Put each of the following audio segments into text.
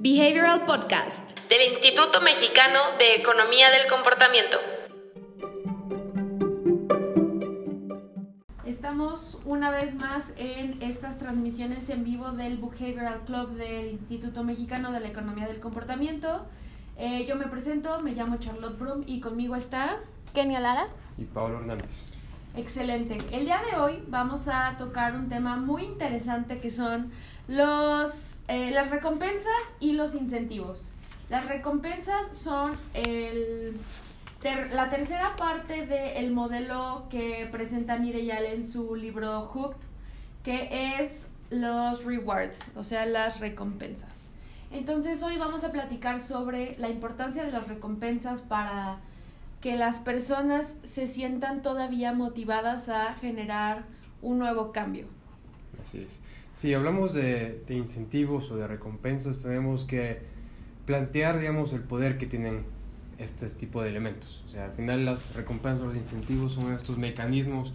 Behavioral Podcast del Instituto Mexicano de Economía del Comportamiento. Estamos una vez más en estas transmisiones en vivo del Behavioral Club del Instituto Mexicano de la Economía del Comportamiento. Eh, yo me presento, me llamo Charlotte Brum y conmigo está Kenia Lara y Pablo Hernández. Excelente. El día de hoy vamos a tocar un tema muy interesante que son los, eh, las recompensas y los incentivos. Las recompensas son la tercera parte del modelo que presenta Nireyal en su libro Hooked, que es los rewards, o sea, las recompensas. Entonces hoy vamos a platicar sobre la importancia de las recompensas para que las personas se sientan todavía motivadas a generar un nuevo cambio. Así es. Si hablamos de, incentivos o de recompensas, tenemos que plantear, digamos, el poder que tienen este tipo de elementos. O sea, al final las recompensas o los incentivos son estos mecanismos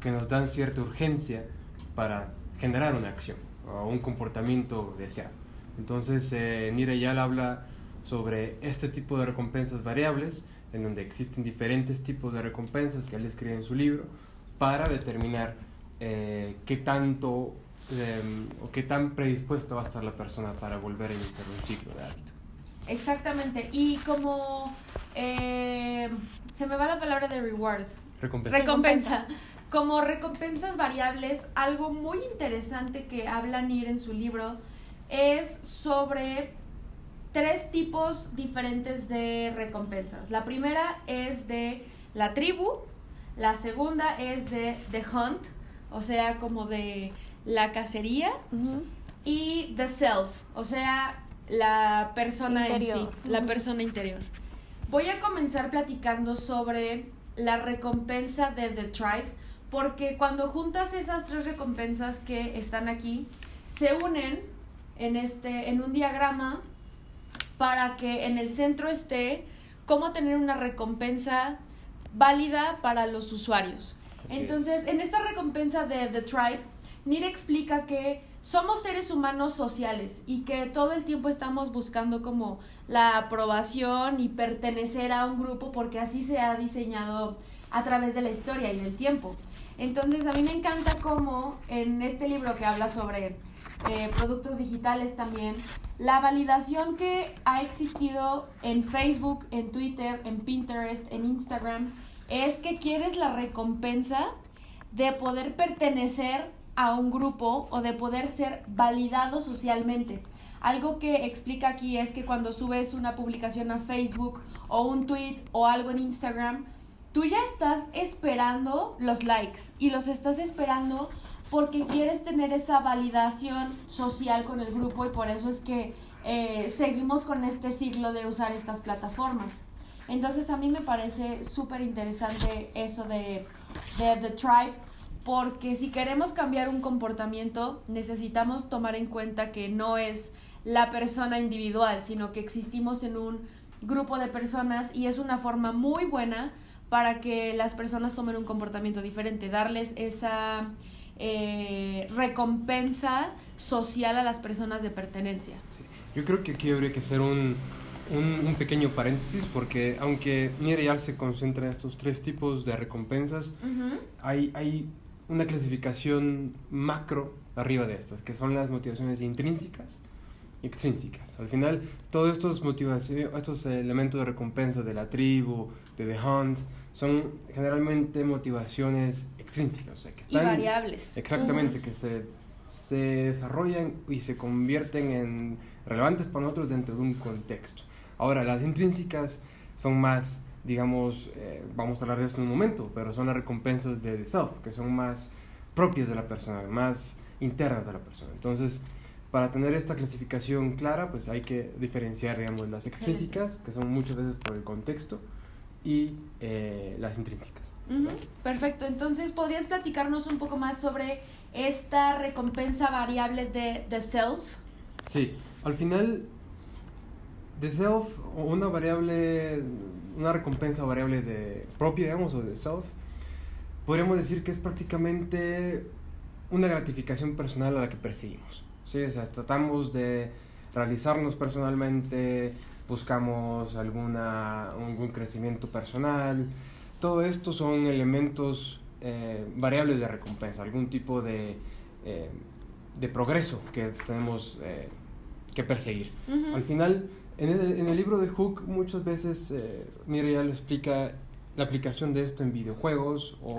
que nos dan cierta urgencia para generar una acción o un comportamiento deseado. Entonces, eh, Nira Yal habla sobre este tipo de recompensas variables, en donde existen diferentes tipos de recompensas que él escribe en su libro, para determinar eh, qué tanto Em, o qué tan predispuesta va a estar la persona para volver a iniciar un ciclo de hábito. Exactamente, y como eh, se me va la palabra de reward. Recompensa. Recompensa. Como recompensas variables, algo muy interesante que habla Nir en su libro es sobre tres tipos diferentes de recompensas. La primera es de la tribu, la segunda es de the hunt, o sea, como de la cacería y the self, o sea, la persona en sí, la persona interior. Voy a comenzar platicando sobre la recompensa de The Tribe, porque cuando juntas esas tres recompensas que están aquí, se unen en, este, en un diagrama para que en el centro esté cómo tener una recompensa válida para los usuarios. Entonces, en esta recompensa de The Tribe, Nira explica que somos seres humanos sociales y que todo el tiempo estamos buscando como la aprobación y pertenecer a un grupo porque así se ha diseñado a través de la historia y del tiempo. Entonces a mí me encanta cómo en este libro que habla sobre eh, productos digitales también, la validación que ha existido en Facebook, en Twitter, en Pinterest, en Instagram, es que quieres la recompensa de poder pertenecer a un grupo o de poder ser validado socialmente. Algo que explica aquí es que cuando subes una publicación a Facebook o un tweet o algo en Instagram, tú ya estás esperando los likes y los estás esperando porque quieres tener esa validación social con el grupo y por eso es que eh, seguimos con este ciclo de usar estas plataformas. Entonces a mí me parece súper interesante eso de, de The Tribe porque si queremos cambiar un comportamiento necesitamos tomar en cuenta que no es la persona individual, sino que existimos en un grupo de personas y es una forma muy buena para que las personas tomen un comportamiento diferente, darles esa eh, recompensa social a las personas de pertenencia. Yo creo que aquí habría que hacer un, un, pequeño paréntesis porque aunque Miriam se concentra en estos tres tipos de recompensas, hay, hay una clasificación macro arriba de estas, que son las motivaciones intrínsecas y extrínsecas. Al final, todos estos, motivaciones, estos elementos de recompensa de la tribu, de The Hunt, son generalmente motivaciones extrínsecas. O sea, que están, y variables. Exactamente, que se, se desarrollan y se convierten en relevantes para nosotros dentro de un contexto. Ahora, las intrínsecas son más digamos, eh, vamos a hablar de esto en un momento, pero son las recompensas de the self, que son más propias de la persona, más internas de la persona. Entonces, para tener esta clasificación clara, pues hay que diferenciar, digamos, las extrínsecas, que son muchas veces por el contexto, y eh, las intrínsecas. Perfecto, entonces, ¿podrías platicarnos un poco más sobre esta recompensa variable de the self? Sí, al final, the self, una variable una recompensa variable de propia, digamos, o de self, podríamos decir que es prácticamente una gratificación personal a la que perseguimos. ¿sí? O sea, tratamos de realizarnos personalmente, buscamos alguna, algún crecimiento personal. Todo esto son elementos eh, variables de recompensa, algún tipo de, eh, de progreso que tenemos eh, que perseguir. Al final, en el, en el, libro de Hook muchas veces eh, ya lo explica la aplicación de esto en videojuegos o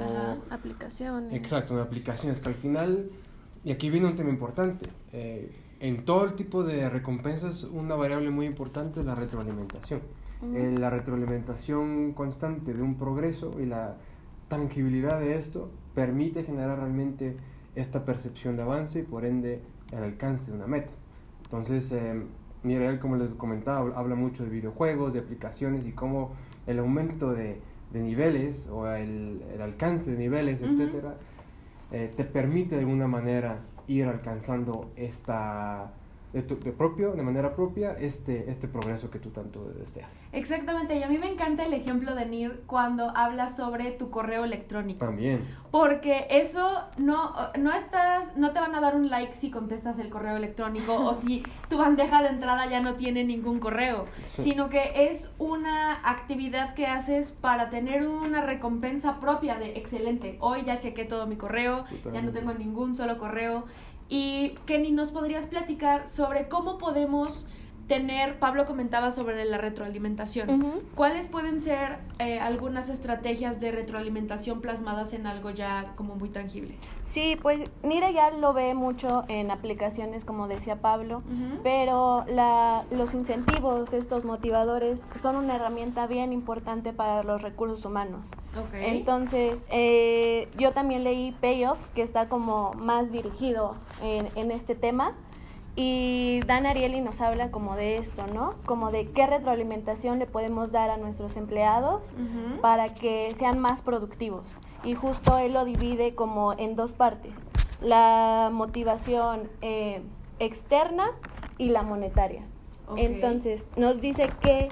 aplicaciones. Exacto, en aplicaciones que al final, y aquí viene un tema importante, eh, en todo el tipo de recompensas una variable muy importante es la retroalimentación. Eh, la retroalimentación constante de un progreso y la tangibilidad de esto permite generar realmente esta percepción de avance y por ende el alcance de una meta. Entonces, eh, Miguel, como les comentaba, habla mucho de videojuegos, de aplicaciones y cómo el aumento de, de niveles o el, el, alcance de niveles, etcétera, eh, te permite de alguna manera ir alcanzando esta de, tu, de, propio, de manera propia este, este progreso que tú tanto deseas. Exactamente, y a mí me encanta el ejemplo de Nir cuando habla sobre tu correo electrónico. También. Porque eso no, no estás, no te van a dar un like si contestas el correo electrónico o si tu bandeja de entrada ya no tiene ningún correo, sí. sino que es una actividad que haces para tener una recompensa propia de excelente. Hoy ya chequé todo mi correo, ya no tengo ningún solo correo. Y Kenny, ¿nos podrías platicar sobre cómo podemos tener, Pablo comentaba sobre la retroalimentación, uh -huh. ¿cuáles pueden ser eh, algunas estrategias de retroalimentación plasmadas en algo ya como muy tangible? Sí, pues Nira ya lo ve mucho en aplicaciones, como decía Pablo, uh -huh. pero la, los incentivos, estos motivadores, son una herramienta bien importante para los recursos humanos. Okay. Entonces, eh, yo también leí Payoff, que está como más dirigido en, en este tema. Y Dan Ariely nos habla como de esto, ¿no? Como de qué retroalimentación le podemos dar a nuestros empleados uh -huh. para que sean más productivos. Y justo él lo divide como en dos partes. La motivación eh, externa y la monetaria. Okay. Entonces, nos dice que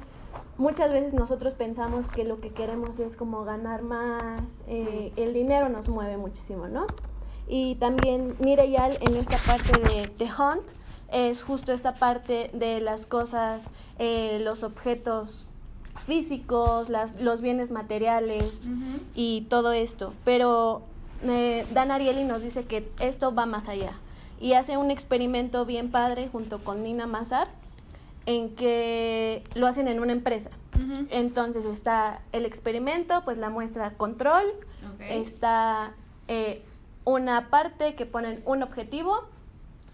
muchas veces nosotros pensamos que lo que queremos es como ganar más, sí. eh, el dinero nos mueve muchísimo, ¿no? Y también Mireyal en esta parte de The Hunt, es justo esta parte de las cosas, eh, los objetos físicos, las, los bienes materiales uh -huh. y todo esto. Pero eh, Dan Ariely nos dice que esto va más allá y hace un experimento bien padre junto con Nina Mazar en que lo hacen en una empresa. Uh -huh. Entonces está el experimento, pues la muestra control, okay. está eh, una parte que ponen un objetivo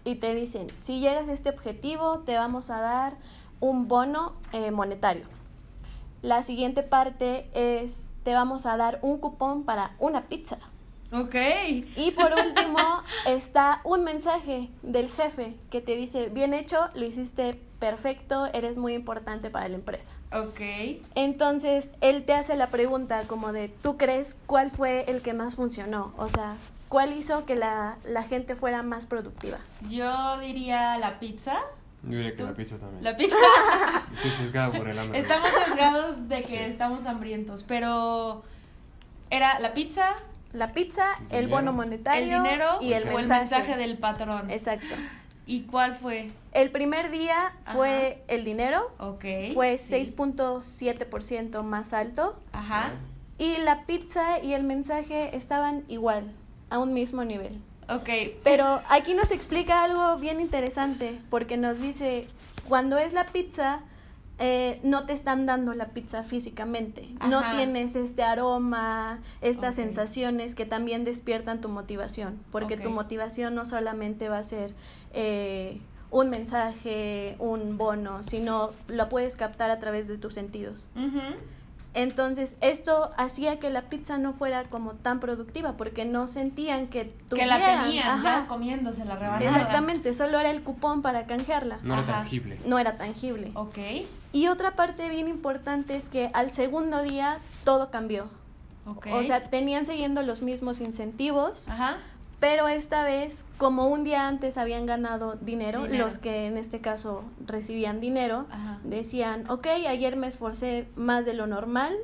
y te dicen, si llegas a este objetivo, te vamos a dar un bono eh, monetario. La siguiente parte es, te vamos a dar un cupón para una pizza. Ok. Y por último está un mensaje del jefe que te dice, bien hecho, lo hiciste perfecto, eres muy importante para la empresa. Ok. Entonces, él te hace la pregunta como de, ¿tú crees cuál fue el que más funcionó? O sea, ¿Cuál hizo que la, la, gente fuera más productiva? Yo diría la pizza. Yo diría que ¿Tú? la pizza también. La pizza. Estoy sesgado por el hambre. Estamos sesgados de que sí. estamos hambrientos, pero era la pizza. La pizza, el, el bono monetario, el dinero y el, o mensaje. el mensaje del patrón. Exacto. ¿Y cuál fue? El primer día fue Ajá. el dinero. Ok. Fue sí. 6.7% más alto. Ajá. Y la pizza y el mensaje estaban igual a un mismo nivel. Ok. Pero aquí nos explica algo bien interesante, porque nos dice, cuando es la pizza, eh, no te están dando la pizza físicamente, Ajá. no tienes este aroma, estas okay. sensaciones que también despiertan tu motivación, porque okay. tu motivación no solamente va a ser eh, un mensaje, un bono, sino lo puedes captar a través de tus sentidos. Uh -huh. Entonces, esto hacía que la pizza no fuera como tan productiva, porque no sentían que tuvieran. Que la tenían ya comiéndose la rebanada. Exactamente, solo era el cupón para canjearla. No Ajá. era tangible. No era tangible. Ok. Y otra parte bien importante es que al segundo día todo cambió. Okay. O sea, tenían siguiendo los mismos incentivos, Ajá. Pero esta vez, como un día antes habían ganado dinero, Dinero. los que en este caso recibían dinero, Ajá. decían, ok, ayer me esforcé más de lo normal,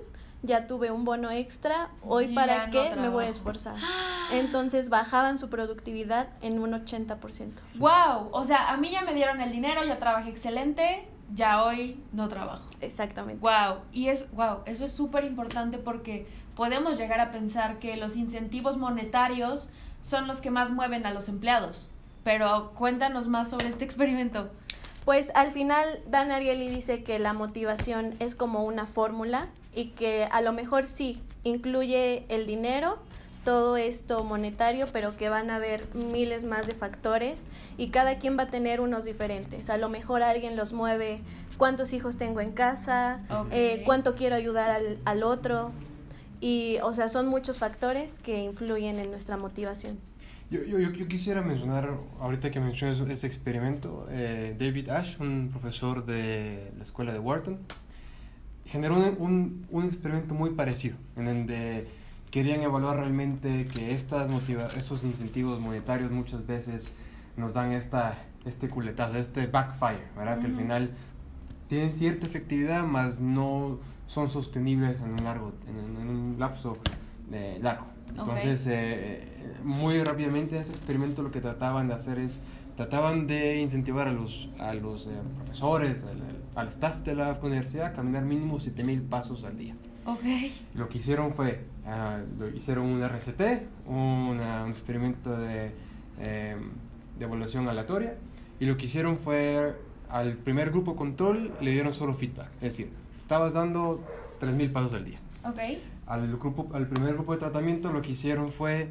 ya tuve un bono extra, hoy para no qué me voy a esforzar. Entonces bajaban su productividad en un 80%. Wow, o sea, a mí ya me dieron el dinero, ya trabajé excelente, ya hoy no trabajo. Exactamente. Wow, y es wow, eso es súper importante porque podemos llegar a pensar que los incentivos monetarios son los que más mueven a los empleados. Pero cuéntanos más sobre este experimento. Pues al final Dan Ariely dice que la motivación es como una fórmula y que a lo mejor sí incluye el dinero, todo esto monetario, pero que van a haber miles más de factores y cada quien va a tener unos diferentes. A lo mejor alguien los mueve cuántos hijos tengo en casa, eh, cuánto quiero ayudar al, al otro y o sea son muchos factores que influyen en nuestra motivación. Yo, yo, yo, quisiera mencionar, ahorita que mencionas ese experimento, eh, David Ash, un profesor de la escuela de Wharton, generó un, un, un experimento muy parecido, en donde querían evaluar realmente que estas motiva esos incentivos monetarios muchas veces nos dan esta, este culetazo, este backfire, ¿verdad? Que al final tienen cierta efectividad, mas no son sostenibles en un largo, en, en un lapso eh, largo. Entonces, eh, muy rápidamente ese experimento lo que trataban de hacer es, trataban de incentivar a los, a los eh, profesores, al, al staff de la universidad a caminar mínimo 7000 pasos al día. Ok. Lo que hicieron fue, ah, lo hicieron un RCT, una- un experimento de, eh, de evaluación aleatoria, y lo que hicieron fue, al primer grupo control le dieron solo feedback, es decir, estabas dando 3.000 pasos al día. Ok. Al, grupo, al primer grupo de tratamiento lo que hicieron fue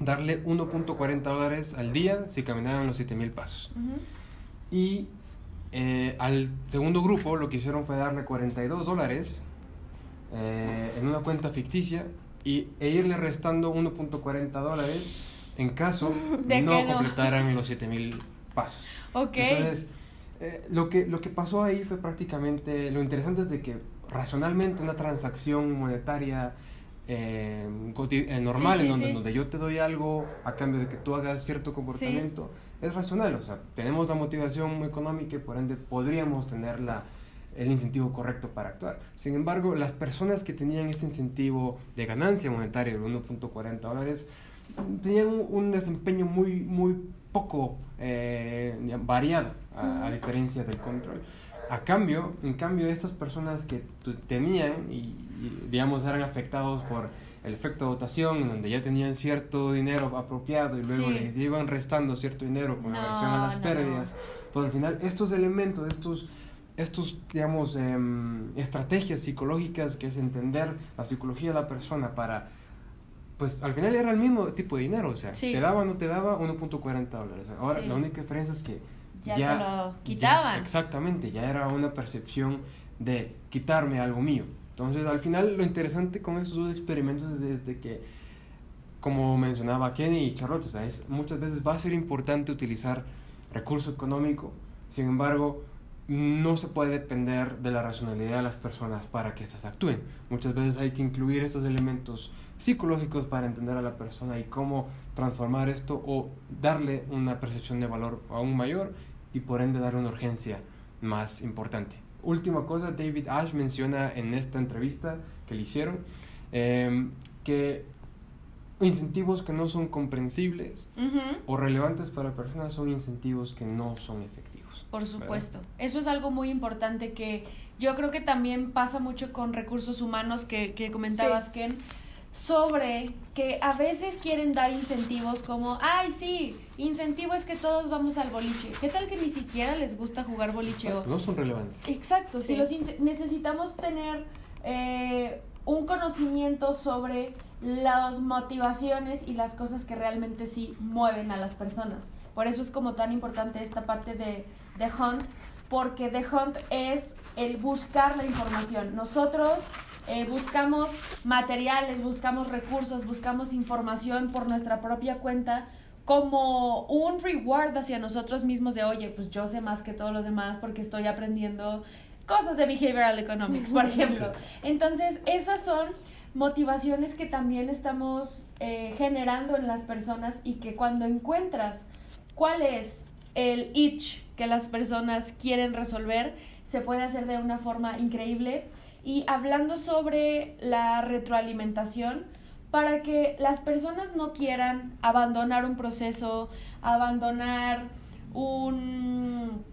darle 1.40 dólares al día si caminaban los 7.000 pasos. Y eh, al segundo grupo lo que hicieron fue darle 42 dólares eh, en una cuenta ficticia y, e irle restando 1.40 dólares en caso De no no. completaran los 7000 pasos. Ok. Entonces, eh, lo, que, lo que pasó ahí fue prácticamente, lo interesante es de que racionalmente una transacción monetaria eh, eh, normal, Sí, sí, en donde, sí. donde yo te doy algo a cambio de que tú hagas cierto comportamiento, es racional. O sea, tenemos la motivación económica y por ende podríamos tener la, el incentivo correcto para actuar. Sin embargo, las personas que tenían este incentivo de ganancia monetaria de 1.40 dólares tenían un, un desempeño muy, muy poco eh, variado, a, a diferencia del control. A cambio, en cambio, estas personas que tenían y, y, digamos, eran afectados por el efecto de votación, en donde ya tenían cierto dinero apropiado y luego Sí. les iban restando cierto dinero con No, aversión a las no, pérdidas, pues al final estos elementos, estos, estos digamos, em, estrategias psicológicas que es entender la psicología de la persona para, pues al final era el mismo tipo de dinero, o sea, Sí. te daba o no te daba 1.40 dólares. Ahora Sí. la única diferencia es que Ya ya, te lo quitaban. ya- exactamente, ya era una percepción de quitarme algo mío. Entonces, al final, lo interesante con estos dos experimentos es desde que, como mencionaba Kenny y Charlotte, o sea, es- muchas veces va a ser importante utilizar recurso económico, sin embargo, no se puede depender de la racionalidad de las personas para que éstas actúen. Muchas veces hay que incluir estos elementos psicológicos para entender a la persona y cómo transformar esto o darle una percepción de valor aún mayor y por ende darle una urgencia más importante. Última cosa, David Ash menciona en esta entrevista que le hicieron em, que incentivos que no son comprensibles o relevantes para personas son incentivos que no son efectivos. Por ¿verdad? supuesto. Eso es algo muy importante que yo creo que también pasa mucho con recursos humanos que, que comentabas, Ken, sobre que a veces quieren dar incentivos como, ay, sí, incentivo es que todos vamos al boliche. ¿Qué tal que ni siquiera les gusta jugar boliche? O- No son relevantes. Exacto, si Sí. los ince- necesitamos tener eh, un conocimiento sobre las motivaciones y las cosas que realmente sí mueven a las personas. Por eso es como tan importante esta parte de, de Hunt, porque The Hunt es el buscar la información. Nosotros eh, buscamos materiales, buscamos recursos, buscamos información por nuestra propia cuenta como un reward hacia nosotros mismos de, oye, pues yo sé más que todos los demás porque estoy aprendiendo cosas de behavioral economics, por ejemplo. Entonces, esas son motivaciones que también estamos eh, generando en las personas y que cuando encuentras cuál es el itch que las personas quieren resolver, se puede hacer de una forma increíble y hablando sobre la retroalimentación para que las personas no quieran abandonar un proceso, abandonar un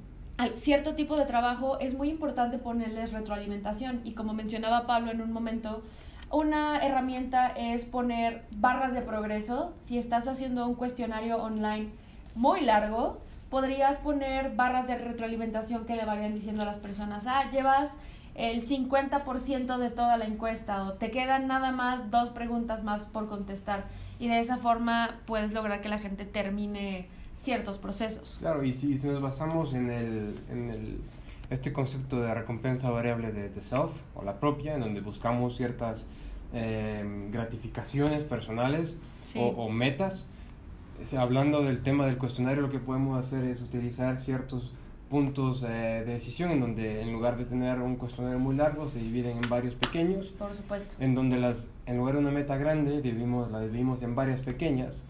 cierto tipo de trabajo, es muy importante ponerles retroalimentación. Y como mencionaba Pablo en un momento, una herramienta es poner barras de progreso. Si estás haciendo un cuestionario online muy largo, podrías poner barras de retroalimentación que le vayan diciendo a las personas, ah, llevas el 50% de toda la encuesta o te quedan nada más dos preguntas más por contestar. Y de esa forma puedes lograr que la gente termine ciertos procesos. Claro, y si, si nos basamos en, el, en el, este concepto de recompensa variable de, de self o la propia, en donde buscamos ciertas eh, gratificaciones personales o, o, metas, hablando del tema del cuestionario, lo que podemos hacer es utilizar ciertos puntos eh, de decisión en donde en lugar de tener un cuestionario muy largo se dividen en varios pequeños. Por supuesto. En donde las, en lugar de una meta grande dividimos, la dividimos en varias pequeñas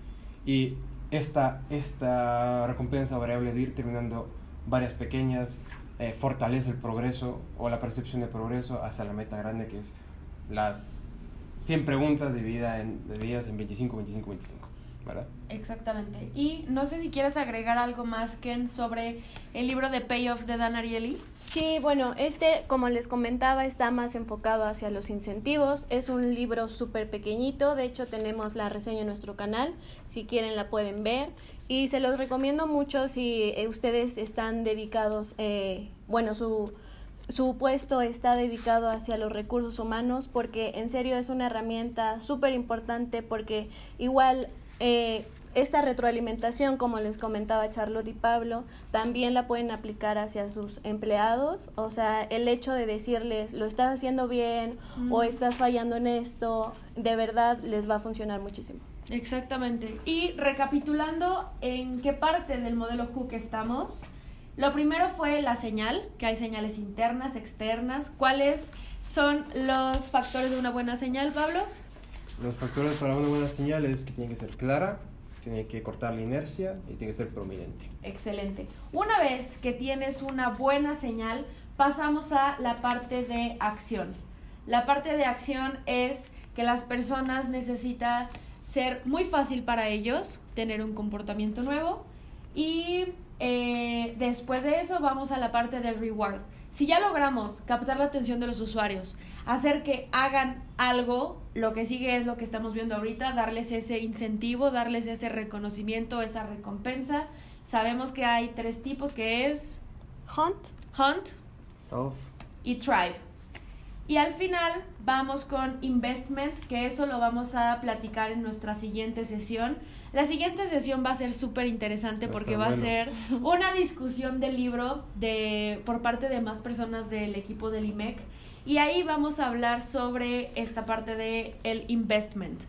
y esta, esta recompensa variable de ir terminando varias pequeñas eh, fortalece el progreso o la percepción de progreso hacia la meta grande que es las 100 preguntas divididas en, divididas en 25, 25, 25. ¿Verdad? Exactamente. Y no sé si quieres agregar algo más, Ken, sobre el libro de Payoff de Dan Ariely. Sí, bueno, este, como les comentaba, está más enfocado hacia los incentivos. Es un libro súper pequeñito, de hecho tenemos la reseña en nuestro canal, si quieren la pueden ver. Y se los recomiendo mucho si eh, ustedes están dedicados, eh, bueno, su su puesto está dedicado hacia los recursos humanos porque en serio es una herramienta súper importante porque igual eh, esta retroalimentación, como les comentaba Charlotte y Pablo, también la pueden aplicar hacia sus empleados. O sea, el hecho de decirles, lo estás haciendo bien o estás fallando en esto, de verdad les va a funcionar muchísimo. Exactamente. Y recapitulando en qué parte del modelo Hook estamos, lo primero fue la señal, que hay señales internas, externas. ¿Cuáles son los factores de una buena señal, Pablo? Los factores para una buena señal es que tiene que ser clara, tiene que cortar la inercia y tiene que ser prominente. Excelente. Una vez que tienes una buena señal, pasamos a la parte de acción. La parte de acción es que las personas necesitan ser muy fácil para ellos, tener un comportamiento nuevo y eh, después de eso vamos a la parte del reward. Si ya logramos captar la atención de los usuarios, hacer que hagan algo, lo que sigue es lo que estamos viendo ahorita, darles ese incentivo, darles ese reconocimiento, esa recompensa. Sabemos que hay tres tipos que es Hunt, Hunt, Self y Tribe. Y al final vamos con Investment, que eso lo vamos a platicar en nuestra siguiente sesión. La siguiente sesión va a ser súper interesante porque va a ser una discusión del libro de, por parte de más personas del equipo del IMEC y ahí vamos a hablar sobre esta parte de el investment.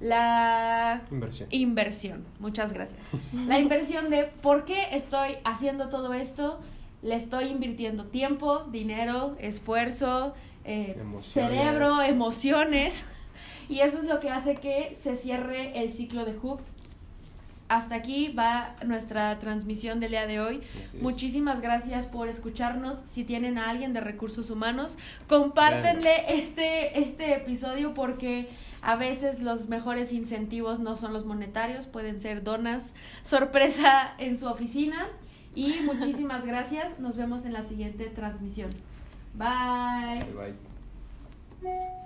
La inversión. inversión. Muchas gracias. La inversión de por qué estoy haciendo todo esto. Le estoy invirtiendo tiempo, dinero, esfuerzo, eh, cerebro, emociones. Y eso es lo que hace que se cierre el ciclo de Hook hasta aquí va nuestra transmisión del día de hoy. Muchísimas gracias por escucharnos. Si tienen a alguien de recursos humanos, compártenle este, este episodio porque a veces los mejores incentivos no son los monetarios, pueden ser donas, sorpresa en su oficina. Y muchísimas gracias. Nos vemos en la siguiente transmisión. Bye. Bye.